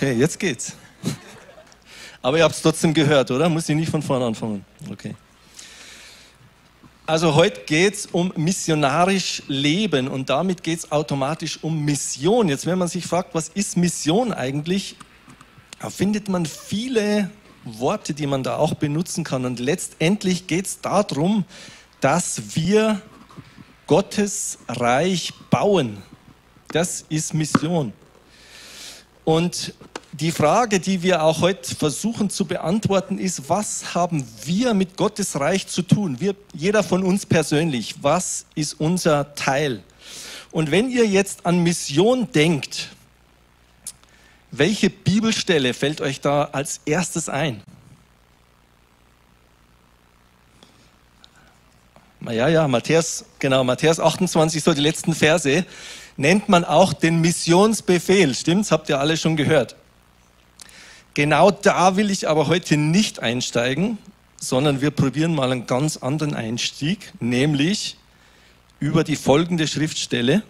Okay, jetzt geht's. Aber ihr habt es trotzdem gehört, oder? Muss ich nicht von vorne anfangen? Okay. Also heute geht es um missionarisch Leben und damit geht es automatisch um Mission. Jetzt, wenn man sich fragt, was ist Mission eigentlich, da findet man viele Worte, die man da auch benutzen kann. Und letztendlich geht es darum, dass wir Gottes Reich bauen. Das ist Mission. Und die Frage, die wir auch heute versuchen zu beantworten, ist, was haben wir mit Gottes Reich zu tun? Wir, jeder von uns persönlich, was ist unser Teil? Und wenn ihr jetzt an Mission denkt, welche Bibelstelle fällt euch da als erstes ein? Ja, ja, Matthäus, genau, Matthäus 28, so die letzten Verse, nennt man auch den Missionsbefehl. Stimmt's? Habt ihr alle schon gehört? Genau da will ich aber heute nicht einsteigen, sondern wir probieren mal einen ganz anderen Einstieg, nämlich über die folgende Schriftstelle.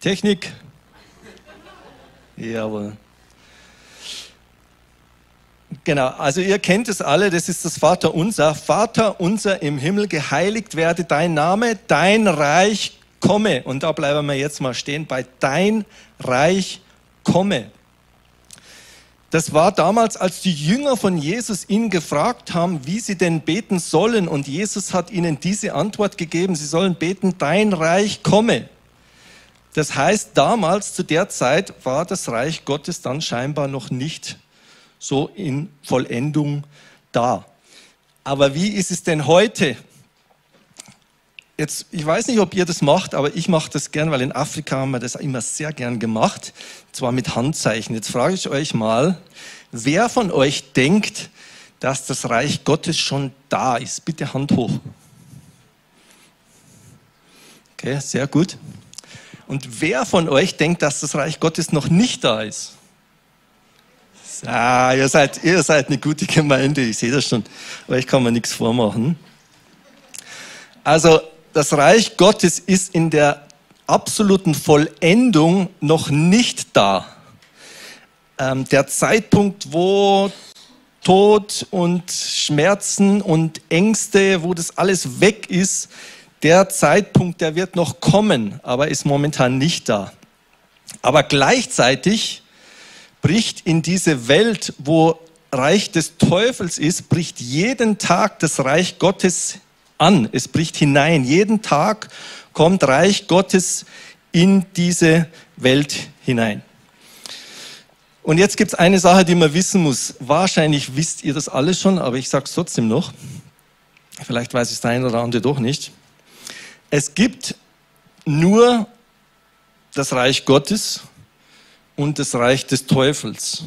Technik. Jawohl. Genau, also ihr kennt es alle, das ist das Vater unser. Vater unser im Himmel, geheiligt werde dein Name, dein Reich komme. Und da bleiben wir jetzt mal stehen bei dein Reich komme. Das war damals, als die Jünger von Jesus ihn gefragt haben, wie sie denn beten sollen. Und Jesus hat ihnen diese Antwort gegeben, sie sollen beten, dein Reich komme. Das heißt, damals zu der Zeit war das Reich Gottes dann scheinbar noch nicht so in Vollendung da. Aber wie ist es denn heute? Jetzt, ich weiß nicht, ob ihr das macht, aber ich mache das gern, weil in Afrika haben wir das immer sehr gern gemacht, zwar mit Handzeichen. Jetzt frage ich euch mal, wer von euch denkt, dass das Reich Gottes schon da ist? Bitte Hand hoch. Okay, sehr gut. Und wer von euch denkt, dass das Reich Gottes noch nicht da ist? Ah, ihr seid, ihr seid eine gute Gemeinde, ich sehe das schon. Ich kann mir nichts vormachen. Also, das Reich Gottes ist in der absoluten Vollendung noch nicht da. Ähm, der Zeitpunkt, wo Tod und Schmerzen und Ängste, wo das alles weg ist, der Zeitpunkt, der wird noch kommen, aber ist momentan nicht da. Aber gleichzeitig bricht in diese Welt, wo Reich des Teufels ist, bricht jeden Tag das Reich Gottes an. Es bricht hinein. Jeden Tag kommt Reich Gottes in diese Welt hinein. Und jetzt gibt es eine Sache, die man wissen muss. Wahrscheinlich wisst ihr das alles schon, aber ich sage es trotzdem noch. Vielleicht weiß es der eine oder andere doch nicht. Es gibt nur das Reich Gottes und das Reich des Teufels.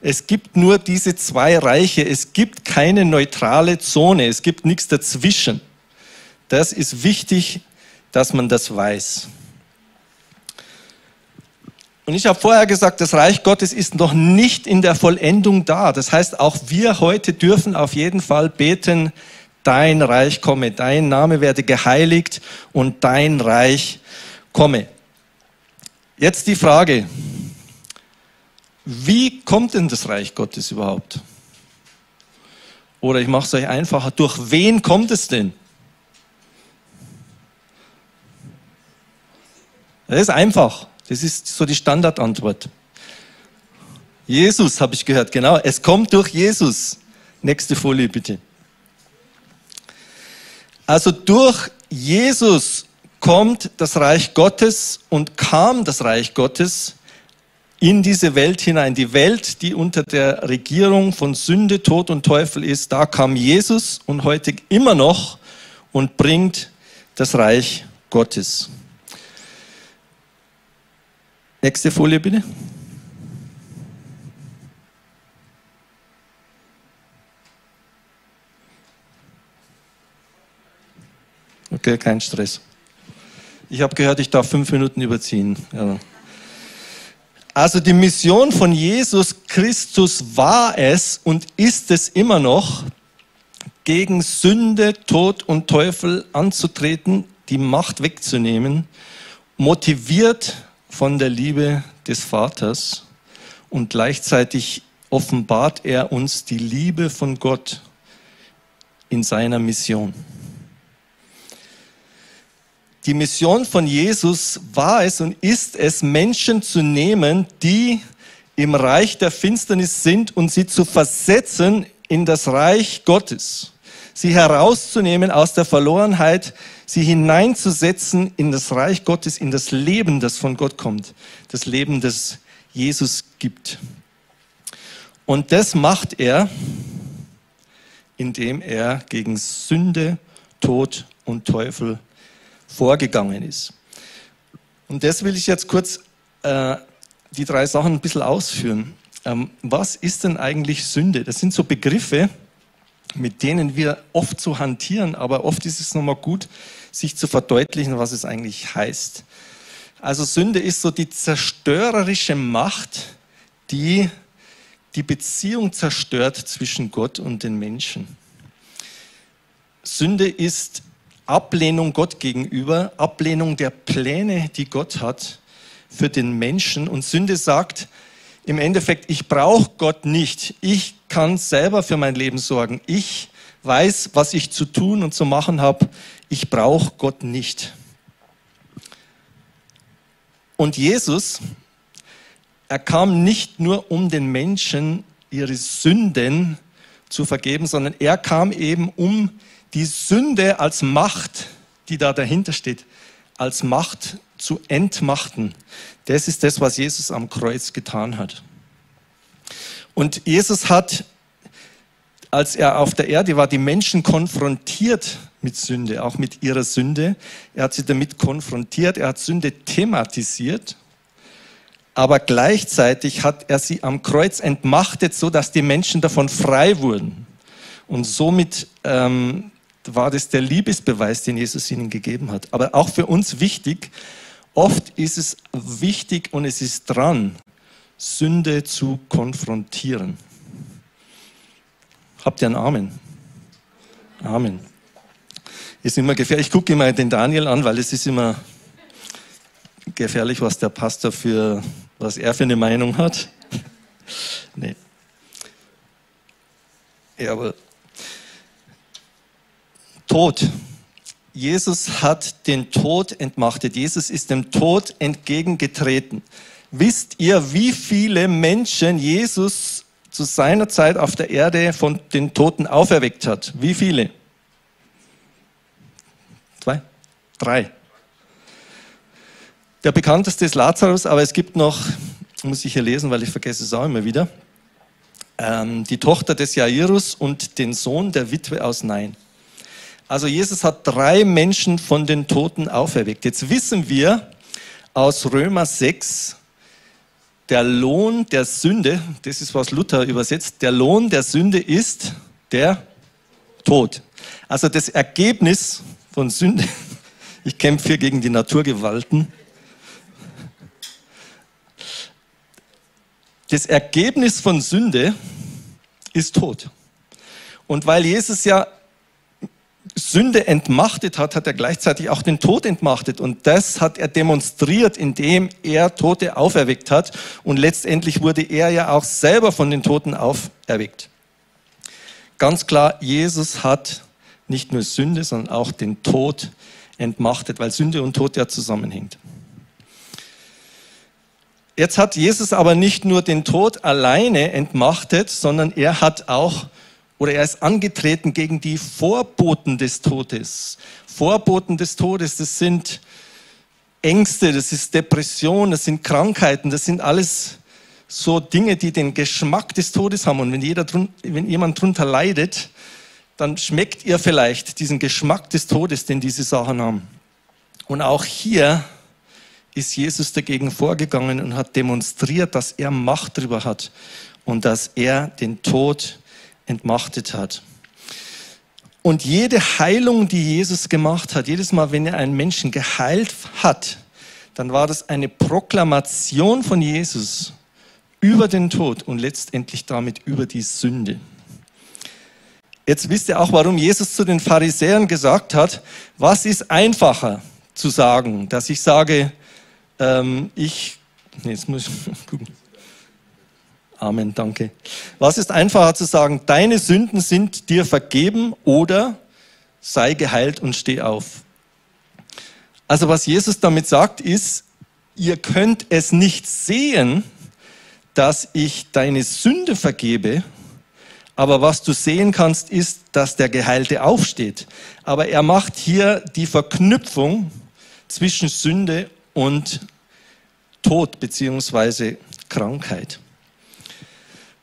Es gibt nur diese zwei Reiche. Es gibt keine neutrale Zone. Es gibt nichts dazwischen. Das ist wichtig, dass man das weiß. Und ich habe vorher gesagt, das Reich Gottes ist noch nicht in der Vollendung da. Das heißt, auch wir heute dürfen auf jeden Fall beten, dein Reich komme, dein Name werde geheiligt und dein Reich komme. Jetzt die Frage, wie kommt denn das Reich Gottes überhaupt? Oder ich mache es euch einfacher, durch wen kommt es denn? Das ist einfach. Das ist so die Standardantwort. Jesus habe ich gehört, genau. Es kommt durch Jesus. Nächste Folie bitte. Also durch Jesus kommt das Reich Gottes und kam das Reich Gottes in diese Welt hinein. Die Welt, die unter der Regierung von Sünde, Tod und Teufel ist, da kam Jesus und heute immer noch und bringt das Reich Gottes. Nächste Folie bitte. Okay, kein Stress. Ich habe gehört, ich darf fünf Minuten überziehen. Ja. Also die Mission von Jesus Christus war es und ist es immer noch, gegen Sünde, Tod und Teufel anzutreten, die Macht wegzunehmen motiviert von der Liebe des Vaters und gleichzeitig offenbart er uns die Liebe von Gott in seiner Mission. Die Mission von Jesus war es und ist es, Menschen zu nehmen, die im Reich der Finsternis sind und sie zu versetzen in das Reich Gottes. Sie herauszunehmen aus der Verlorenheit, sie hineinzusetzen in das Reich Gottes, in das Leben, das von Gott kommt. Das Leben, das Jesus gibt. Und das macht er, indem er gegen Sünde, Tod und Teufel vorgegangen ist. Und das will ich jetzt kurz äh, die drei Sachen ein bisschen ausführen. Ähm, was ist denn eigentlich Sünde? Das sind so Begriffe, mit denen wir oft so hantieren, aber oft ist es nochmal gut, sich zu verdeutlichen, was es eigentlich heißt. Also Sünde ist so die zerstörerische Macht, die die Beziehung zerstört zwischen Gott und den Menschen. Sünde ist Ablehnung Gott gegenüber, Ablehnung der Pläne, die Gott hat für den Menschen. Und Sünde sagt im Endeffekt, ich brauche Gott nicht. Ich kann selber für mein Leben sorgen. Ich weiß, was ich zu tun und zu machen habe. Ich brauche Gott nicht. Und Jesus, er kam nicht nur, um den Menschen ihre Sünden zu vergeben, sondern er kam eben, um die Sünde als Macht, die da dahinter steht, als Macht zu entmachten. Das ist das, was Jesus am Kreuz getan hat. Und Jesus hat, als er auf der Erde war, die Menschen konfrontiert mit Sünde, auch mit ihrer Sünde. Er hat sie damit konfrontiert, er hat Sünde thematisiert aber gleichzeitig hat er sie am Kreuz entmachtet, so dass die Menschen davon frei wurden. Und somit ähm, war das der Liebesbeweis, den Jesus ihnen gegeben hat. Aber auch für uns wichtig, oft ist es wichtig und es ist dran, Sünde zu konfrontieren. Habt ihr einen Amen? Amen. Ist immer gefährlich. Ich gucke immer den Daniel an, weil es ist immer gefährlich, was der Pastor für was er für eine Meinung hat. nee. Ja, aber Tod. Jesus hat den Tod entmachtet. Jesus ist dem Tod entgegengetreten. Wisst ihr, wie viele Menschen Jesus zu seiner Zeit auf der Erde von den Toten auferweckt hat? Wie viele? Zwei? Drei. Der bekannteste ist Lazarus, aber es gibt noch, muss ich hier lesen, weil ich vergesse es auch immer wieder, ähm, die Tochter des Jairus und den Sohn der Witwe aus Nein. Also Jesus hat drei Menschen von den Toten auferweckt. Jetzt wissen wir aus Römer 6, der Lohn der Sünde, das ist was Luther übersetzt, der Lohn der Sünde ist der Tod. Also das Ergebnis von Sünde, ich kämpfe hier gegen die Naturgewalten, Das Ergebnis von Sünde ist Tod. Und weil Jesus ja Sünde entmachtet hat, hat er gleichzeitig auch den Tod entmachtet. Und das hat er demonstriert, indem er Tote auferweckt hat. Und letztendlich wurde er ja auch selber von den Toten auferweckt. Ganz klar, Jesus hat nicht nur Sünde, sondern auch den Tod entmachtet, weil Sünde und Tod ja zusammenhängt. Jetzt hat Jesus aber nicht nur den Tod alleine entmachtet, sondern er hat auch oder er ist angetreten gegen die Vorboten des Todes. Vorboten des Todes, das sind Ängste, das ist Depression, das sind Krankheiten, das sind alles so Dinge, die den Geschmack des Todes haben. Und wenn, jeder, wenn jemand drunter leidet, dann schmeckt ihr vielleicht diesen Geschmack des Todes, den diese Sachen haben. Und auch hier ist Jesus dagegen vorgegangen und hat demonstriert, dass er Macht darüber hat und dass er den Tod entmachtet hat. Und jede Heilung, die Jesus gemacht hat, jedes Mal, wenn er einen Menschen geheilt hat, dann war das eine Proklamation von Jesus über den Tod und letztendlich damit über die Sünde. Jetzt wisst ihr auch, warum Jesus zu den Pharisäern gesagt hat, was ist einfacher zu sagen, dass ich sage, Ähm, ich, nee, jetzt muss ich gucken. Amen, danke. Was ist einfacher zu sagen, deine Sünden sind dir vergeben oder sei geheilt und steh auf? Also was Jesus damit sagt ist, ihr könnt es nicht sehen, dass ich deine Sünde vergebe, aber was du sehen kannst, ist, dass der Geheilte aufsteht. Aber er macht hier die Verknüpfung zwischen Sünde und Tod beziehungsweise Krankheit.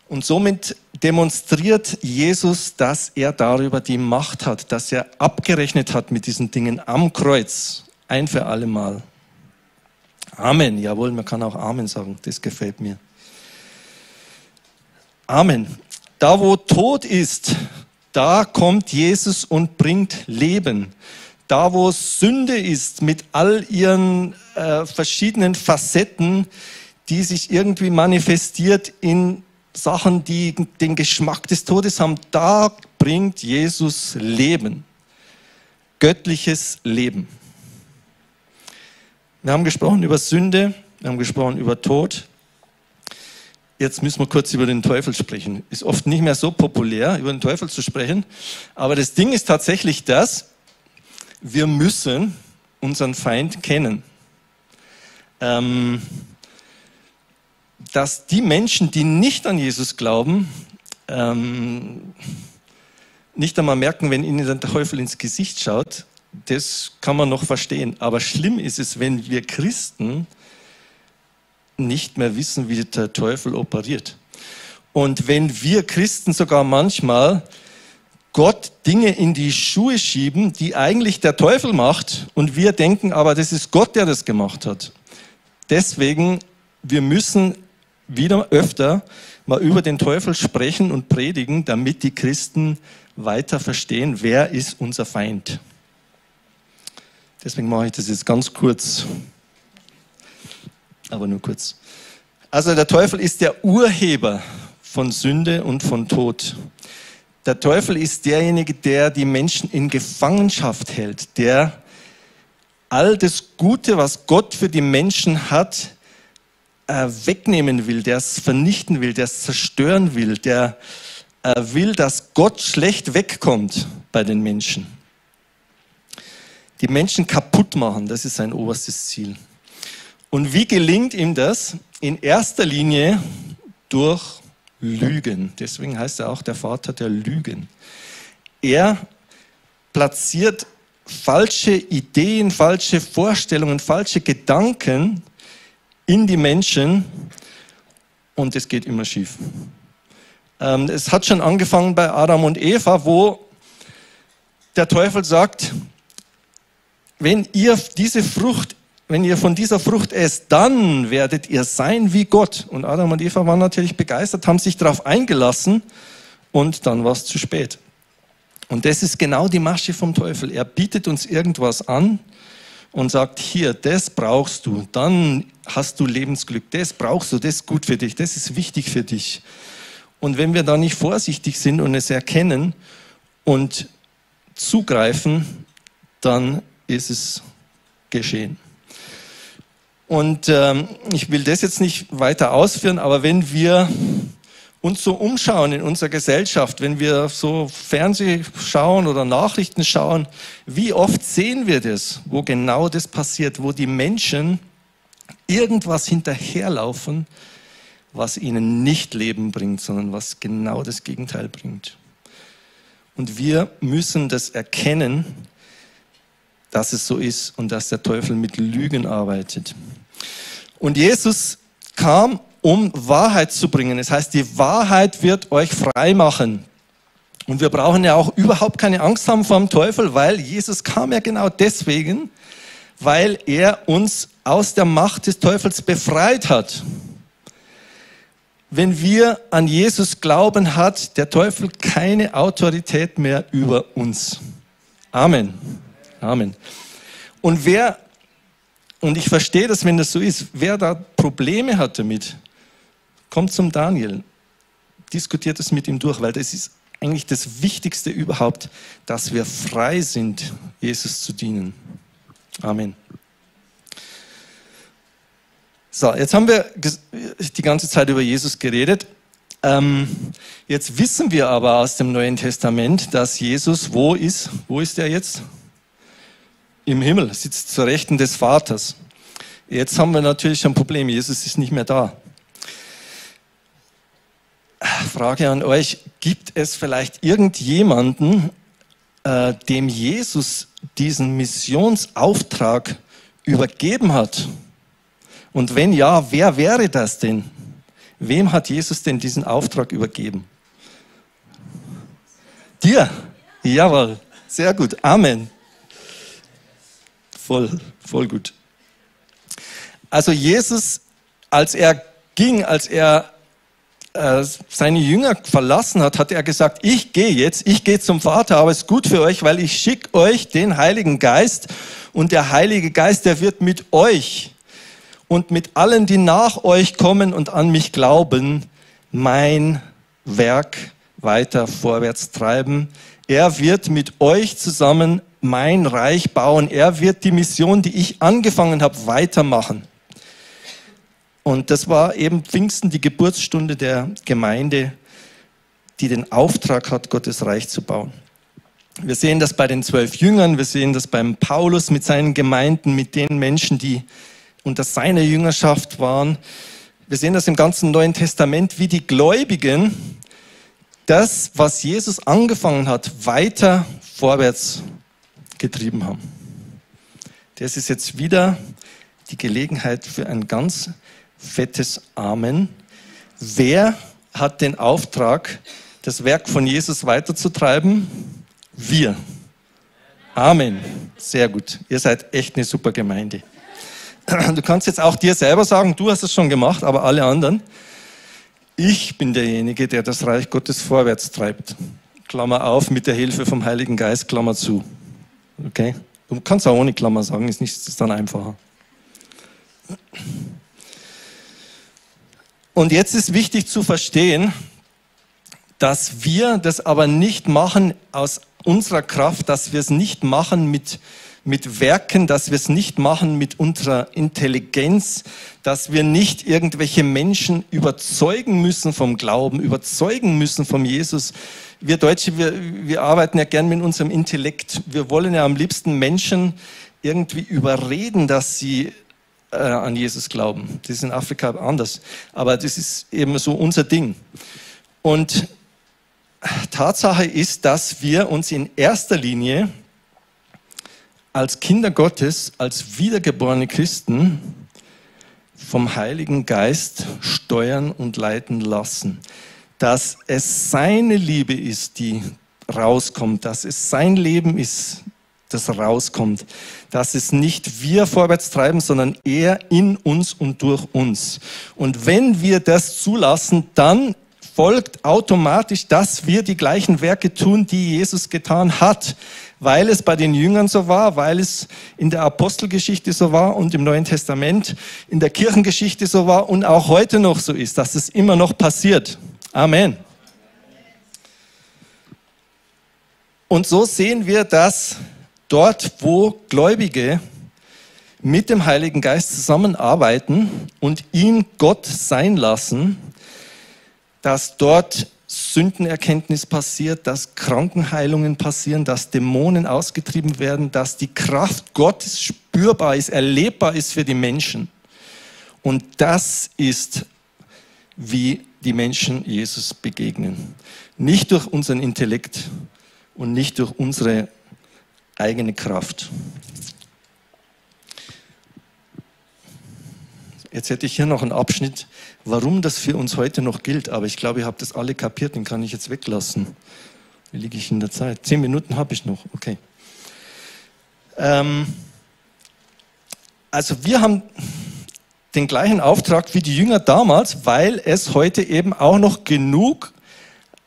Und somit demonstriert Jesus, dass er darüber die Macht hat, dass er abgerechnet hat mit diesen Dingen am Kreuz, ein für alle Mal. Amen. Jawohl, man kann auch Amen sagen. Das gefällt mir. Amen. Da, wo Tod ist, da kommt Jesus und bringt Leben. Da, wo Sünde ist, mit all ihren äh, verschiedenen Facetten, die sich irgendwie manifestiert in Sachen, die den Geschmack des Todes haben, da bringt Jesus Leben. Göttliches Leben. Wir haben gesprochen über Sünde, wir haben gesprochen über Tod. Jetzt müssen wir kurz über den Teufel sprechen. Ist oft nicht mehr so populär, über den Teufel zu sprechen. Aber das Ding ist tatsächlich das, wir müssen unseren Feind kennen. Ähm, dass die Menschen, die nicht an Jesus glauben, ähm, nicht einmal merken, wenn ihnen der Teufel ins Gesicht schaut, das kann man noch verstehen. Aber schlimm ist es, wenn wir Christen nicht mehr wissen, wie der Teufel operiert. Und wenn wir Christen sogar manchmal Gott Dinge in die Schuhe schieben, die eigentlich der Teufel macht und wir denken, aber das ist Gott, der das gemacht hat. Deswegen, wir müssen wieder öfter mal über den Teufel sprechen und predigen, damit die Christen weiter verstehen, wer ist unser Feind. Deswegen mache ich das jetzt ganz kurz aber nur kurz. Also der Teufel ist der Urheber von Sünde und von Tod. Der Teufel ist derjenige, der die Menschen in Gefangenschaft hält, der all das Gute, was Gott für die Menschen hat, äh, wegnehmen will, der es vernichten will, der es zerstören will, der äh, will, dass Gott schlecht wegkommt bei den Menschen. Die Menschen kaputt machen, das ist sein oberstes Ziel. Und wie gelingt ihm das? In erster Linie durch Lügen. Deswegen heißt er auch der Vater der Lügen. Er platziert falsche Ideen, falsche Vorstellungen, falsche Gedanken in die Menschen und es geht immer schief. Ähm, es hat schon angefangen bei Adam und Eva, wo der Teufel sagt, wenn ihr diese Frucht wenn ihr von dieser Frucht esst, dann werdet ihr sein wie Gott. Und Adam und Eva waren natürlich begeistert, haben sich darauf eingelassen und dann war es zu spät. Und das ist genau die Masche vom Teufel. Er bietet uns irgendwas an und sagt, hier, das brauchst du, dann hast du Lebensglück, das brauchst du, das ist gut für dich, das ist wichtig für dich. Und wenn wir da nicht vorsichtig sind und es erkennen und zugreifen, dann ist es geschehen. Und ähm, ich will das jetzt nicht weiter ausführen, aber wenn wir uns so umschauen in unserer Gesellschaft, wenn wir so Fernseh schauen oder Nachrichten schauen, wie oft sehen wir das, wo genau das passiert, wo die Menschen irgendwas hinterherlaufen, was ihnen nicht Leben bringt, sondern was genau das Gegenteil bringt. Und wir müssen das erkennen dass es so ist und dass der Teufel mit Lügen arbeitet. Und Jesus kam, um Wahrheit zu bringen. Das heißt, die Wahrheit wird euch frei machen. Und wir brauchen ja auch überhaupt keine Angst haben vor dem Teufel, weil Jesus kam ja genau deswegen, weil er uns aus der Macht des Teufels befreit hat. Wenn wir an Jesus glauben, hat der Teufel keine Autorität mehr über uns. Amen. Amen. Und wer, und ich verstehe das, wenn das so ist, wer da Probleme hat damit, kommt zum Daniel, diskutiert es mit ihm durch, weil das ist eigentlich das Wichtigste überhaupt, dass wir frei sind, Jesus zu dienen. Amen. So, jetzt haben wir die ganze Zeit über Jesus geredet. Ähm, jetzt wissen wir aber aus dem Neuen Testament, dass Jesus wo ist? Wo ist er jetzt? Im Himmel, sitzt zur Rechten des Vaters. Jetzt haben wir natürlich ein Problem. Jesus ist nicht mehr da. Frage an euch, gibt es vielleicht irgendjemanden, äh, dem Jesus diesen Missionsauftrag übergeben hat? Und wenn ja, wer wäre das denn? Wem hat Jesus denn diesen Auftrag übergeben? Dir. Jawohl. Sehr gut. Amen. Voll, voll gut. Also Jesus, als er ging, als er seine Jünger verlassen hat, hat er gesagt, ich gehe jetzt, ich gehe zum Vater, aber es ist gut für euch, weil ich schicke euch den Heiligen Geist und der Heilige Geist, der wird mit euch und mit allen, die nach euch kommen und an mich glauben, mein Werk weiter vorwärts treiben. Er wird mit euch zusammen mein Reich bauen. Er wird die Mission, die ich angefangen habe, weitermachen. Und das war eben Pfingsten, die Geburtsstunde der Gemeinde, die den Auftrag hat, Gottes Reich zu bauen. Wir sehen das bei den zwölf Jüngern, wir sehen das beim Paulus mit seinen Gemeinden, mit den Menschen, die unter seiner Jüngerschaft waren. Wir sehen das im ganzen Neuen Testament, wie die Gläubigen das, was Jesus angefangen hat, weiter vorwärts getrieben haben. Das ist jetzt wieder die Gelegenheit für ein ganz fettes Amen. Wer hat den Auftrag, das Werk von Jesus weiterzutreiben? Wir. Amen. Sehr gut. Ihr seid echt eine super Gemeinde. Du kannst jetzt auch dir selber sagen, du hast es schon gemacht, aber alle anderen. Ich bin derjenige, der das Reich Gottes vorwärts treibt. Klammer auf, mit der Hilfe vom Heiligen Geist, Klammer zu. Okay? Du kannst auch ohne Klammer sagen, ist nicht ist dann einfacher. Und jetzt ist wichtig zu verstehen, dass wir das aber nicht machen aus unserer Kraft, dass wir es nicht machen mit mit Werken, dass wir es nicht machen mit unserer Intelligenz, dass wir nicht irgendwelche Menschen überzeugen müssen vom Glauben, überzeugen müssen vom Jesus. Wir Deutsche, wir, wir arbeiten ja gern mit unserem Intellekt. Wir wollen ja am liebsten Menschen irgendwie überreden, dass sie äh, an Jesus glauben. Das ist in Afrika anders. Aber das ist eben so unser Ding. Und Tatsache ist, dass wir uns in erster Linie als Kinder Gottes, als wiedergeborene Christen vom Heiligen Geist steuern und leiten lassen. Dass es seine Liebe ist, die rauskommt, dass es sein Leben ist, das rauskommt, dass es nicht wir vorwärts treiben, sondern er in uns und durch uns. Und wenn wir das zulassen, dann folgt automatisch, dass wir die gleichen Werke tun, die Jesus getan hat weil es bei den Jüngern so war, weil es in der Apostelgeschichte so war und im Neuen Testament in der Kirchengeschichte so war und auch heute noch so ist, dass es immer noch passiert. Amen. Und so sehen wir, dass dort, wo Gläubige mit dem Heiligen Geist zusammenarbeiten und ihn Gott sein lassen, dass dort Sündenerkenntnis passiert, dass Krankenheilungen passieren, dass Dämonen ausgetrieben werden, dass die Kraft Gottes spürbar ist, erlebbar ist für die Menschen. Und das ist, wie die Menschen Jesus begegnen. Nicht durch unseren Intellekt und nicht durch unsere eigene Kraft. Jetzt hätte ich hier noch einen Abschnitt, warum das für uns heute noch gilt. Aber ich glaube, ihr habt das alle kapiert, den kann ich jetzt weglassen. Wie liege ich in der Zeit? Zehn Minuten habe ich noch, okay. Ähm, also wir haben den gleichen Auftrag wie die Jünger damals, weil es heute eben auch noch genug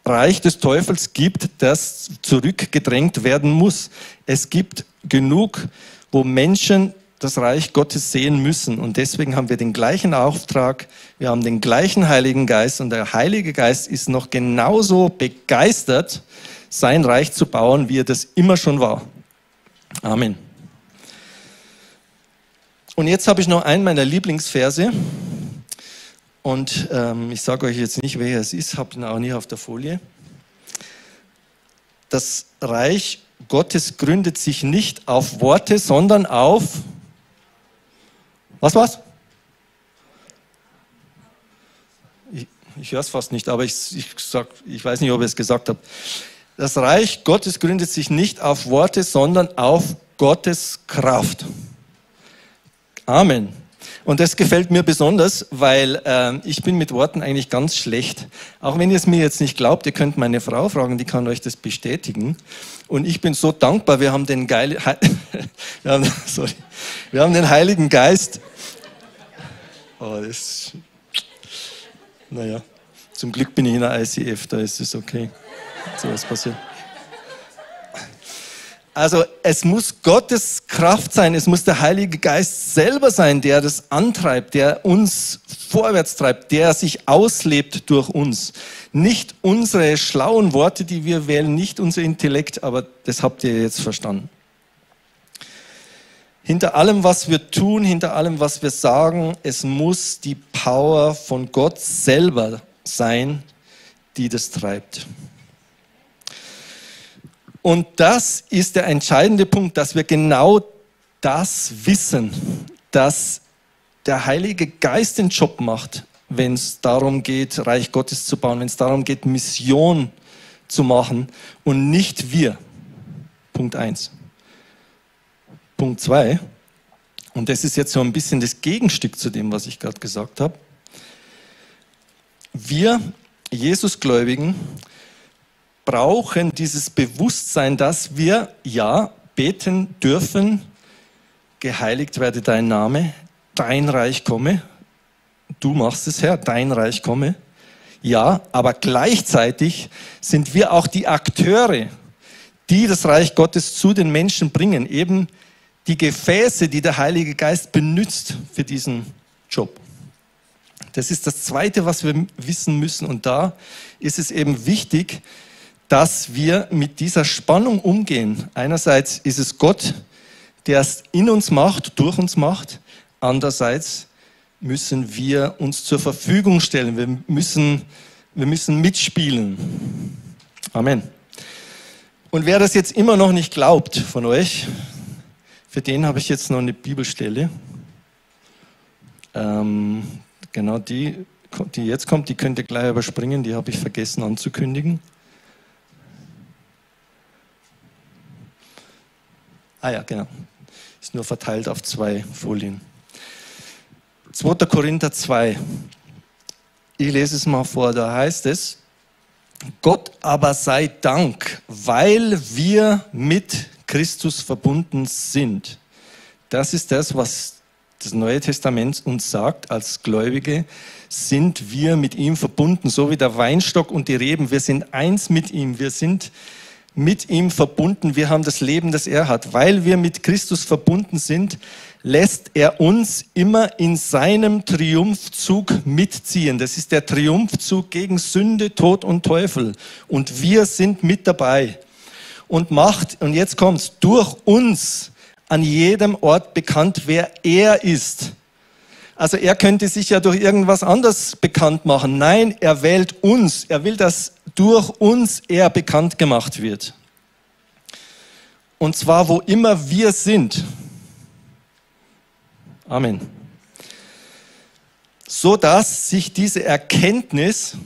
Reich des Teufels gibt, das zurückgedrängt werden muss. Es gibt genug, wo Menschen das Reich Gottes sehen müssen. Und deswegen haben wir den gleichen Auftrag, wir haben den gleichen Heiligen Geist und der Heilige Geist ist noch genauso begeistert, sein Reich zu bauen, wie er das immer schon war. Amen. Und jetzt habe ich noch einen meiner Lieblingsverse. Und ähm, ich sage euch jetzt nicht, wer es ist, habe ihn auch nie auf der Folie. Das Reich Gottes gründet sich nicht auf Worte, sondern auf was was? Ich, ich höre es fast nicht, aber ich, ich, sag, ich weiß nicht, ob ich es gesagt habe. Das Reich Gottes gründet sich nicht auf Worte, sondern auf Gottes Kraft. Amen. Und das gefällt mir besonders, weil äh, ich bin mit Worten eigentlich ganz schlecht. Auch wenn ihr es mir jetzt nicht glaubt, ihr könnt meine Frau fragen, die kann euch das bestätigen. Und ich bin so dankbar, wir haben den, Geil wir haben, sorry, wir haben den Heiligen Geist. Oh, das, naja, zum Glück bin ich in der ICF, da ist es okay. So was passiert. Also es muss Gottes Kraft sein, es muss der Heilige Geist selber sein, der das antreibt, der uns vorwärts treibt, der sich auslebt durch uns. Nicht unsere schlauen Worte, die wir wählen, nicht unser Intellekt, aber das habt ihr jetzt verstanden. Hinter allem, was wir tun, hinter allem, was wir sagen, es muss die Power von Gott selber sein, die das treibt. Und das ist der entscheidende Punkt, dass wir genau das wissen, dass der Heilige Geist den Job macht, wenn es darum geht, Reich Gottes zu bauen, wenn es darum geht, Mission zu machen und nicht wir. Punkt eins. Punkt zwei. Und das ist jetzt so ein bisschen das Gegenstück zu dem, was ich gerade gesagt habe. Wir Jesusgläubigen brauchen dieses Bewusstsein, dass wir ja beten dürfen, geheiligt werde dein Name, dein Reich komme. Du machst es, Herr, dein Reich komme. Ja, aber gleichzeitig sind wir auch die Akteure, die das Reich Gottes zu den Menschen bringen, eben die Gefäße, die der Heilige Geist benutzt für diesen Job. Das ist das Zweite, was wir wissen müssen. Und da ist es eben wichtig, dass wir mit dieser Spannung umgehen. Einerseits ist es Gott, der es in uns macht, durch uns macht. Andererseits müssen wir uns zur Verfügung stellen. Wir müssen, wir müssen mitspielen. Amen. Und wer das jetzt immer noch nicht glaubt von euch, für den habe ich jetzt noch eine Bibelstelle. Ähm, genau die, die jetzt kommt, die könnt ihr gleich überspringen, die habe ich vergessen anzukündigen. Ah ja, genau. Ist nur verteilt auf zwei Folien. 2. Korinther 2. Ich lese es mal vor, da heißt es, Gott aber sei Dank, weil wir mit Christus verbunden sind. Das ist das, was das Neue Testament uns sagt, als Gläubige sind wir mit ihm verbunden, so wie der Weinstock und die Reben. Wir sind eins mit ihm. Wir sind mit ihm verbunden. Wir haben das Leben, das er hat. Weil wir mit Christus verbunden sind, lässt er uns immer in seinem Triumphzug mitziehen. Das ist der Triumphzug gegen Sünde, Tod und Teufel. Und wir sind mit dabei. Und macht, und jetzt kommt's, durch uns an jedem Ort bekannt, wer er ist. Also er könnte sich ja durch irgendwas anderes bekannt machen. Nein, er wählt uns. Er will, dass durch uns er bekannt gemacht wird. Und zwar, wo immer wir sind. Amen. So dass sich diese Erkenntnis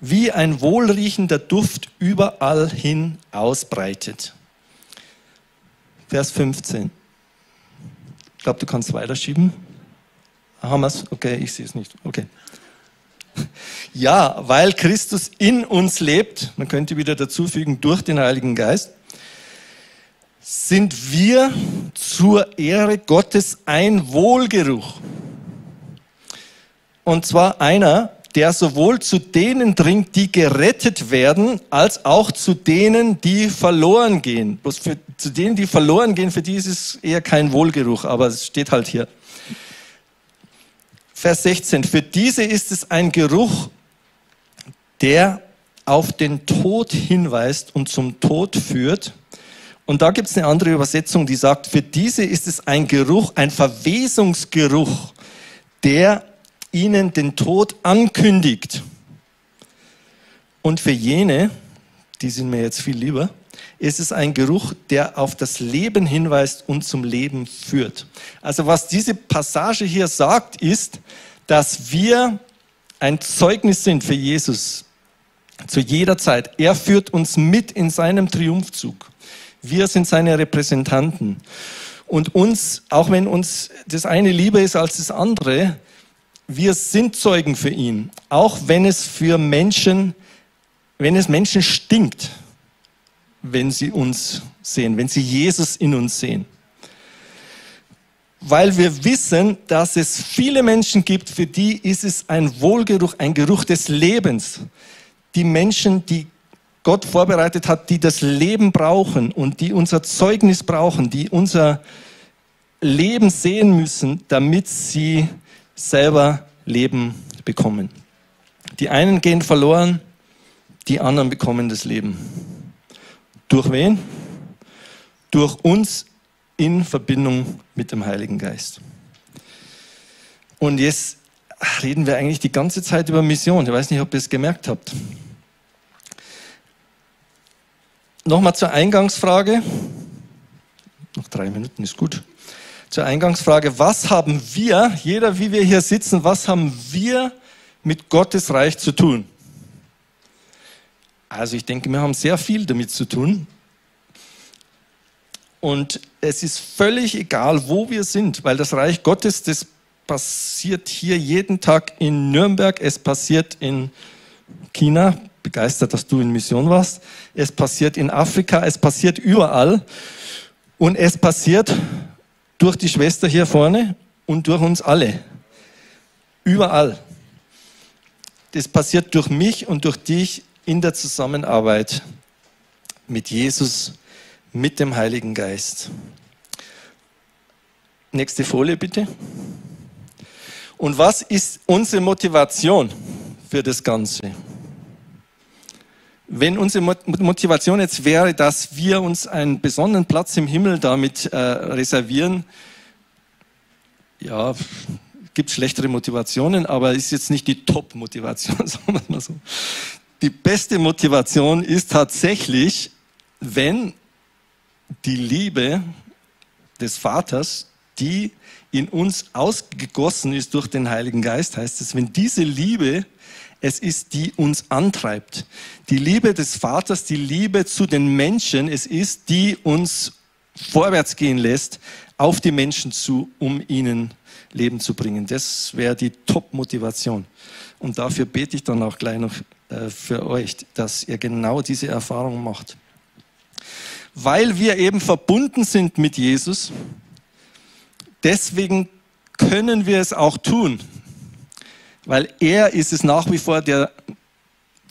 wie ein wohlriechender Duft überall hin ausbreitet. Vers 15. Ich glaube, du kannst weiterschieben. Haben wir es? Okay, ich sehe es nicht. Okay. Ja, weil Christus in uns lebt, man könnte wieder dazufügen, durch den Heiligen Geist, sind wir zur Ehre Gottes ein Wohlgeruch. Und zwar einer, der sowohl zu denen dringt, die gerettet werden, als auch zu denen, die verloren gehen. Bloß für, zu denen, die verloren gehen, für die ist es eher kein Wohlgeruch, aber es steht halt hier. Vers 16. Für diese ist es ein Geruch, der auf den Tod hinweist und zum Tod führt. Und da gibt es eine andere Übersetzung, die sagt, für diese ist es ein Geruch, ein Verwesungsgeruch, der ihnen den Tod ankündigt. Und für jene, die sind mir jetzt viel lieber, ist es ein Geruch, der auf das Leben hinweist und zum Leben führt. Also was diese Passage hier sagt, ist, dass wir ein Zeugnis sind für Jesus zu jeder Zeit. Er führt uns mit in seinem Triumphzug. Wir sind seine Repräsentanten. Und uns, auch wenn uns das eine lieber ist als das andere, wir sind Zeugen für ihn. Auch wenn es für Menschen, wenn es Menschen stinkt, wenn sie uns sehen, wenn sie Jesus in uns sehen. Weil wir wissen, dass es viele Menschen gibt, für die ist es ein Wohlgeruch, ein Geruch des Lebens. Die Menschen, die Gott vorbereitet hat, die das Leben brauchen und die unser Zeugnis brauchen, die unser Leben sehen müssen, damit sie selber Leben bekommen. Die einen gehen verloren, die anderen bekommen das Leben. Durch wen? Durch uns in Verbindung mit dem Heiligen Geist. Und jetzt reden wir eigentlich die ganze Zeit über Mission. Ich weiß nicht, ob ihr es gemerkt habt. Nochmal zur Eingangsfrage. Noch drei Minuten ist gut. Zur Eingangsfrage, was haben wir, jeder wie wir hier sitzen, was haben wir mit Gottes Reich zu tun? Also ich denke, wir haben sehr viel damit zu tun. Und es ist völlig egal, wo wir sind, weil das Reich Gottes, das passiert hier jeden Tag in Nürnberg, es passiert in China, begeistert, dass du in Mission warst. Es passiert in Afrika, es passiert überall. Und es passiert durch die Schwester hier vorne und durch uns alle. Überall. Das passiert durch mich und durch dich in der Zusammenarbeit mit Jesus, mit dem Heiligen Geist. Nächste Folie bitte. Und was ist unsere Motivation für das Ganze? Wenn unsere Motivation jetzt wäre, dass wir uns einen besonderen Platz im Himmel damit äh, reservieren, ja, gibt schlechtere Motivationen, aber ist jetzt nicht die Top-Motivation, sagen wir mal so. Die beste Motivation ist tatsächlich, wenn die Liebe des Vaters, die in uns ausgegossen ist durch den Heiligen Geist, heißt es, wenn diese Liebe es ist, die uns antreibt. Die Liebe des Vaters, die Liebe zu den Menschen, es ist, die uns vorwärts gehen lässt, auf die Menschen zu, um ihnen Leben zu bringen. Das wäre die Top-Motivation. Und dafür bete ich dann auch gleich noch für euch, dass ihr genau diese Erfahrung macht. Weil wir eben verbunden sind mit Jesus, deswegen können wir es auch tun weil er ist es nach wie vor, der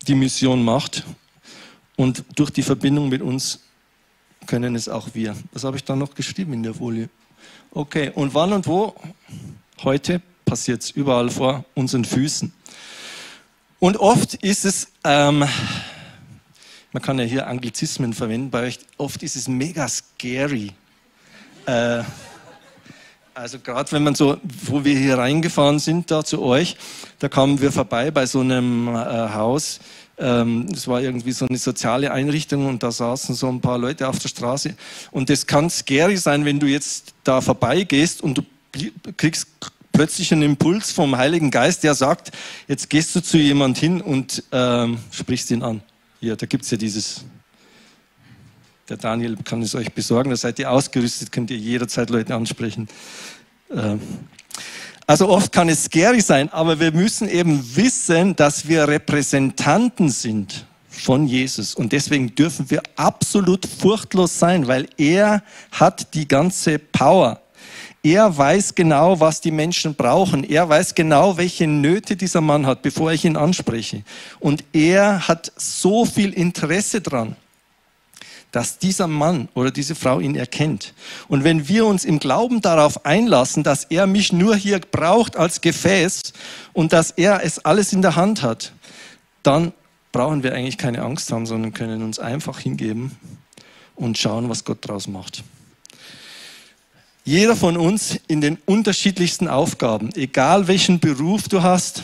die Mission macht. Und durch die Verbindung mit uns können es auch wir. Was habe ich da noch geschrieben in der Folie? Okay, und wann und wo? Heute passiert es überall vor unseren Füßen. Und oft ist es, ähm, man kann ja hier Anglizismen verwenden bei euch, oft ist es mega scary. Äh, also gerade wenn man so, wo wir hier reingefahren sind, da zu euch, da kamen wir vorbei bei so einem äh, Haus. Ähm, das war irgendwie so eine soziale Einrichtung und da saßen so ein paar Leute auf der Straße. Und das kann scary sein, wenn du jetzt da vorbeigehst und du kriegst plötzlich einen Impuls vom Heiligen Geist, der sagt, jetzt gehst du zu jemand hin und ähm, sprichst ihn an. Hier, da gibt es ja dieses der Daniel kann es euch besorgen. Da seid ihr ausgerüstet, könnt ihr jederzeit Leute ansprechen. Ähm, also oft kann es scary sein, aber wir müssen eben wissen, dass wir Repräsentanten sind von Jesus. Und deswegen dürfen wir absolut furchtlos sein, weil er hat die ganze Power. Er weiß genau, was die Menschen brauchen. Er weiß genau, welche Nöte dieser Mann hat, bevor ich ihn anspreche. Und er hat so viel Interesse dran dass dieser Mann oder diese Frau ihn erkennt. Und wenn wir uns im Glauben darauf einlassen, dass er mich nur hier braucht als Gefäß und dass er es alles in der Hand hat, dann brauchen wir eigentlich keine Angst haben, sondern können uns einfach hingeben und schauen, was Gott daraus macht. Jeder von uns in den unterschiedlichsten Aufgaben, egal welchen Beruf du hast,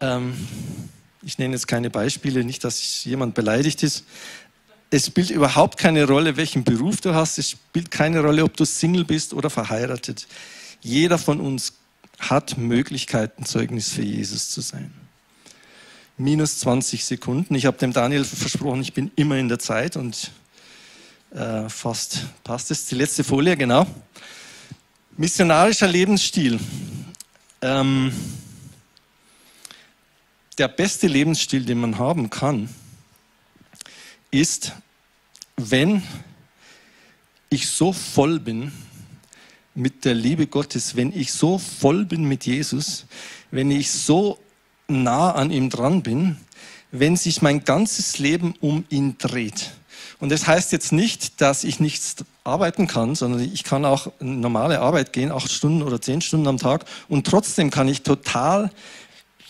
ähm, ich nenne jetzt keine Beispiele, nicht, dass jemand beleidigt ist. Es spielt überhaupt keine Rolle, welchen Beruf du hast. Es spielt keine Rolle, ob du Single bist oder verheiratet. Jeder von uns hat Möglichkeiten, Zeugnis für Jesus zu sein. Minus 20 Sekunden. Ich habe dem Daniel versprochen, ich bin immer in der Zeit und äh, fast passt es. Die letzte Folie, genau. Missionarischer Lebensstil. Ähm, der beste Lebensstil, den man haben kann, ist, wenn ich so voll bin mit der Liebe Gottes, wenn ich so voll bin mit Jesus, wenn ich so nah an ihm dran bin, wenn sich mein ganzes Leben um ihn dreht. Und das heißt jetzt nicht, dass ich nichts arbeiten kann, sondern ich kann auch normale Arbeit gehen, acht Stunden oder zehn Stunden am Tag und trotzdem kann ich total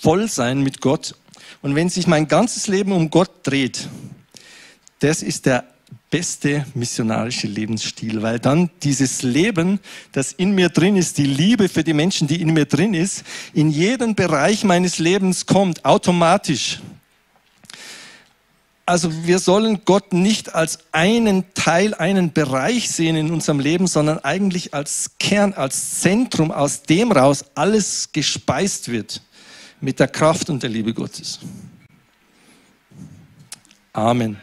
voll sein mit Gott. Und wenn sich mein ganzes Leben um Gott dreht, das ist der beste missionarische Lebensstil, weil dann dieses Leben, das in mir drin ist, die Liebe für die Menschen, die in mir drin ist, in jeden Bereich meines Lebens kommt, automatisch. Also wir sollen Gott nicht als einen Teil, einen Bereich sehen in unserem Leben, sondern eigentlich als Kern, als Zentrum, aus dem raus alles gespeist wird mit der Kraft und der Liebe Gottes. Amen.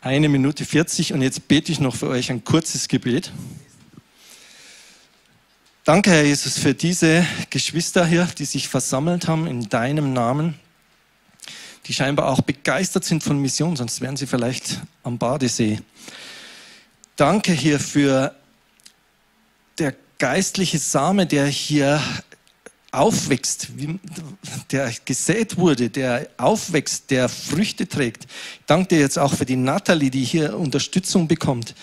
Eine Minute 40 und jetzt bete ich noch für euch ein kurzes Gebet. Danke, Herr Jesus, für diese Geschwister hier, die sich versammelt haben in deinem Namen, die scheinbar auch begeistert sind von Mission, sonst wären sie vielleicht am Badesee. Danke hier für der geistliche Same, der hier aufwächst, der gesät wurde, der aufwächst, der Früchte trägt. Danke dir jetzt auch für die Natalie, die hier Unterstützung bekommt.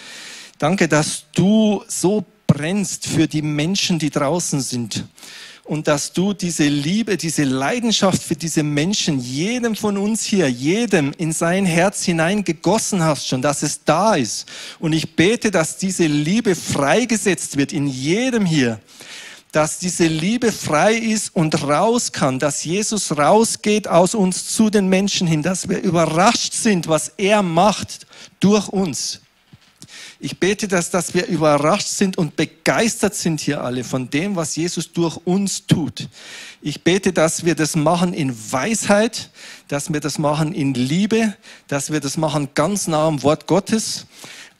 Danke, dass du so brennst für die Menschen, die draußen sind. Und dass du diese Liebe, diese Leidenschaft für diese Menschen jedem von uns hier, jedem in sein Herz hineingegossen hast schon, dass es da ist. Und ich bete, dass diese Liebe freigesetzt wird in jedem hier dass diese Liebe frei ist und raus kann, dass Jesus rausgeht aus uns zu den Menschen hin, dass wir überrascht sind, was er macht durch uns. Ich bete, dass, dass wir überrascht sind und begeistert sind hier alle von dem, was Jesus durch uns tut. Ich bete, dass wir das machen in Weisheit, dass wir das machen in Liebe, dass wir das machen ganz nah am Wort Gottes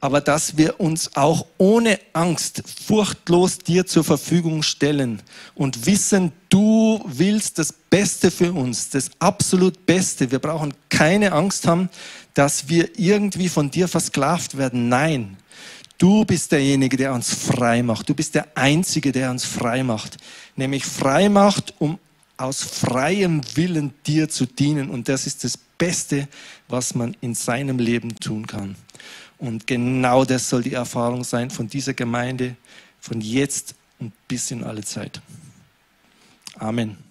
aber dass wir uns auch ohne Angst furchtlos dir zur Verfügung stellen und wissen, du willst das Beste für uns, das absolut Beste. Wir brauchen keine Angst haben, dass wir irgendwie von dir versklavt werden. Nein, du bist derjenige, der uns frei macht. Du bist der Einzige, der uns frei macht. Nämlich frei macht, um aus freiem Willen dir zu dienen. Und das ist das Beste, was man in seinem Leben tun kann. Und genau das soll die Erfahrung sein von dieser Gemeinde, von jetzt und bis in alle Zeit. Amen.